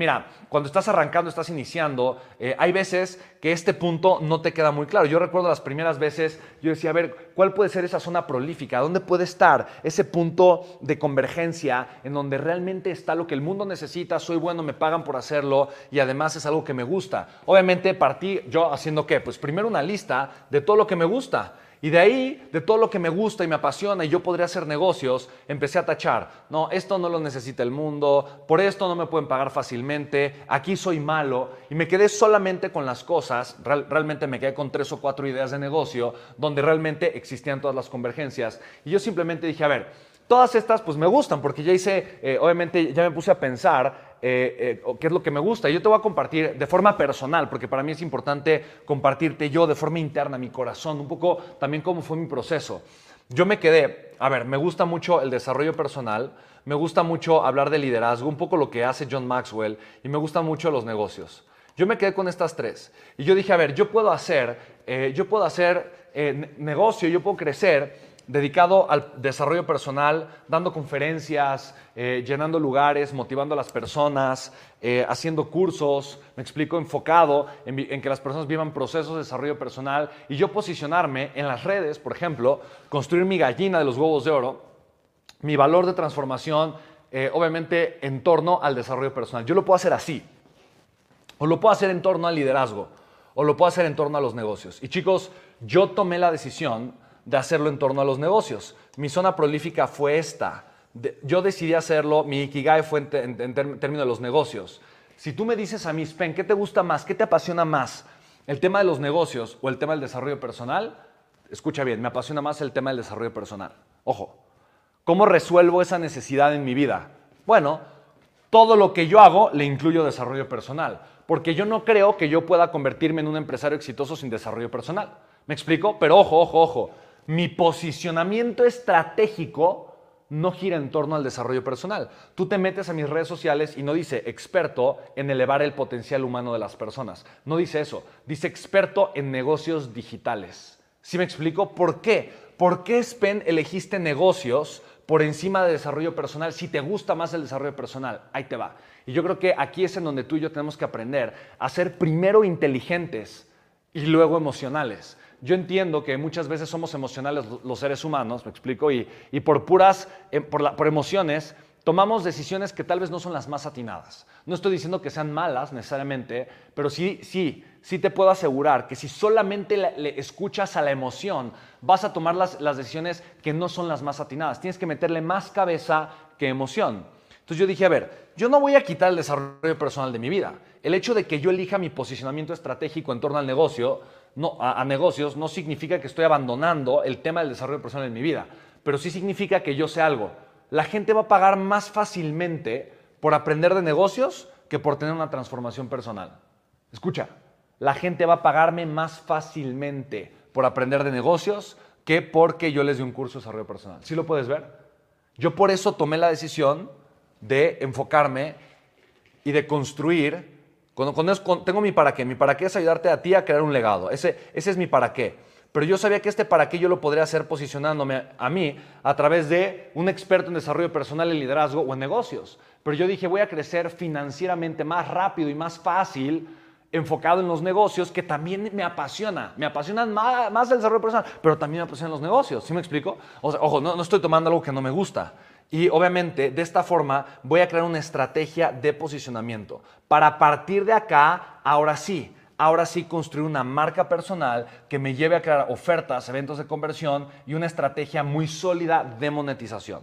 mira, cuando estás arrancando, estás iniciando, eh, hay veces que este punto no te queda muy claro. Yo recuerdo las primeras veces, yo decía, a ver, ¿cuál puede ser esa zona prolífica? ¿Dónde puede estar ese punto de convergencia en donde realmente está lo que el mundo necesita? Soy bueno, me pagan por hacerlo y además es algo que me gusta. Obviamente partí yo haciendo qué? Pues primero una lista de todo lo que me gusta. Y de ahí, de todo lo que me gusta y me apasiona y yo podría hacer negocios, empecé a tachar. No, esto no lo necesita el mundo, por esto no me pueden pagar fácilmente, aquí soy malo. Y me quedé solamente con las cosas, realmente me quedé con tres o cuatro ideas de negocio donde realmente existían todas las convergencias. Y yo simplemente dije, a ver, todas estas pues me gustan porque ya hice, eh, obviamente ya me puse a pensar eh, eh, qué es lo que me gusta. Yo te voy a compartir de forma personal, porque para mí es importante compartirte yo de forma interna, mi corazón, un poco también cómo fue mi proceso. Yo me quedé, a ver, me gusta mucho el desarrollo personal, me gusta mucho hablar de liderazgo, un poco lo que hace John Maxwell, y me gustan mucho los negocios. Yo me quedé con estas tres. Y yo dije, a ver, yo puedo hacer, eh, yo puedo hacer negocio, yo puedo crecer dedicado al desarrollo personal, dando conferencias, eh, llenando lugares, motivando a las personas, eh, haciendo cursos, me explico, enfocado en, que las personas vivan procesos de desarrollo personal y yo posicionarme en las redes, por ejemplo, construir mi gallina de los huevos de oro, mi valor de transformación, eh, obviamente en torno al desarrollo personal. Yo lo puedo hacer así, o lo puedo hacer en torno al liderazgo, o lo puedo hacer en torno a los negocios. Y chicos, yo tomé la decisión de hacerlo en torno a los negocios. Mi zona prolífica fue esta. yo decidí hacerlo, mi Ikigai fue en, términos de los negocios. Si tú me dices a mí, Spen, ¿qué te gusta más? ¿Qué te apasiona más? ¿El tema de los negocios o el tema del desarrollo personal? Escucha bien, me apasiona más el tema del desarrollo personal. Ojo, ¿cómo resuelvo esa necesidad en mi vida? Bueno, todo lo que yo hago le incluyo desarrollo personal, porque yo no creo que yo pueda convertirme en un empresario exitoso sin desarrollo personal. ¿Me explico? Pero ojo, ojo, ojo mi posicionamiento estratégico no gira en torno al desarrollo personal. Tú te metes a mis redes sociales y no dice experto en elevar el potencial humano de las personas. No dice eso. Dice experto en negocios digitales. ¿Sí me explico? ¿Por qué? ¿Por qué, Spen, elegiste negocios por encima de desarrollo personal si te gusta más el desarrollo personal? Ahí te va. Y yo creo que aquí es en donde tú y yo tenemos que aprender a ser primero inteligentes y luego emocionales yo entiendo que muchas veces somos emocionales los seres humanos, me explico, y, por puras, eh, por, por emociones, tomamos decisiones que tal vez no son las más atinadas. No estoy diciendo que sean malas necesariamente, pero sí, sí, sí te puedo asegurar que si solamente le, escuchas a la emoción, vas a tomar las, las, decisiones que no son las más atinadas. Tienes que meterle más cabeza que emoción. Entonces yo dije, a ver, yo no voy a quitar el desarrollo personal de mi vida. El hecho de que yo elija mi posicionamiento estratégico en torno al negocio no, a, negocios no significa que estoy abandonando el tema del desarrollo personal en mi vida, pero sí significa que yo sé algo. La gente va a pagar más fácilmente por aprender de negocios que por tener una transformación personal. Escucha, la gente va a pagarme más fácilmente por aprender de negocios que porque yo les dé un curso de desarrollo personal. ¿Sí lo puedes ver? Yo por eso tomé la decisión de enfocarme y de construir cuando, tengo mi para qué, mi para qué es ayudarte a ti a crear un legado. Ese, es mi para qué. Pero yo sabía que este para qué yo lo podría hacer posicionándome a mí a través de un experto en desarrollo personal, en liderazgo o en negocios. Pero yo dije, voy a crecer financieramente más rápido y más fácil enfocado en los negocios, que también me apasiona. Me apasionan más, el desarrollo personal, pero también me apasionan los negocios. ¿Sí me explico? ojo, no, no estoy tomando algo que no me gusta. Y obviamente de esta forma voy a crear una estrategia de posicionamiento para partir de acá, ahora sí, ahora sí construir una marca personal que me lleve a crear ofertas, eventos de conversión y una estrategia muy sólida de monetización.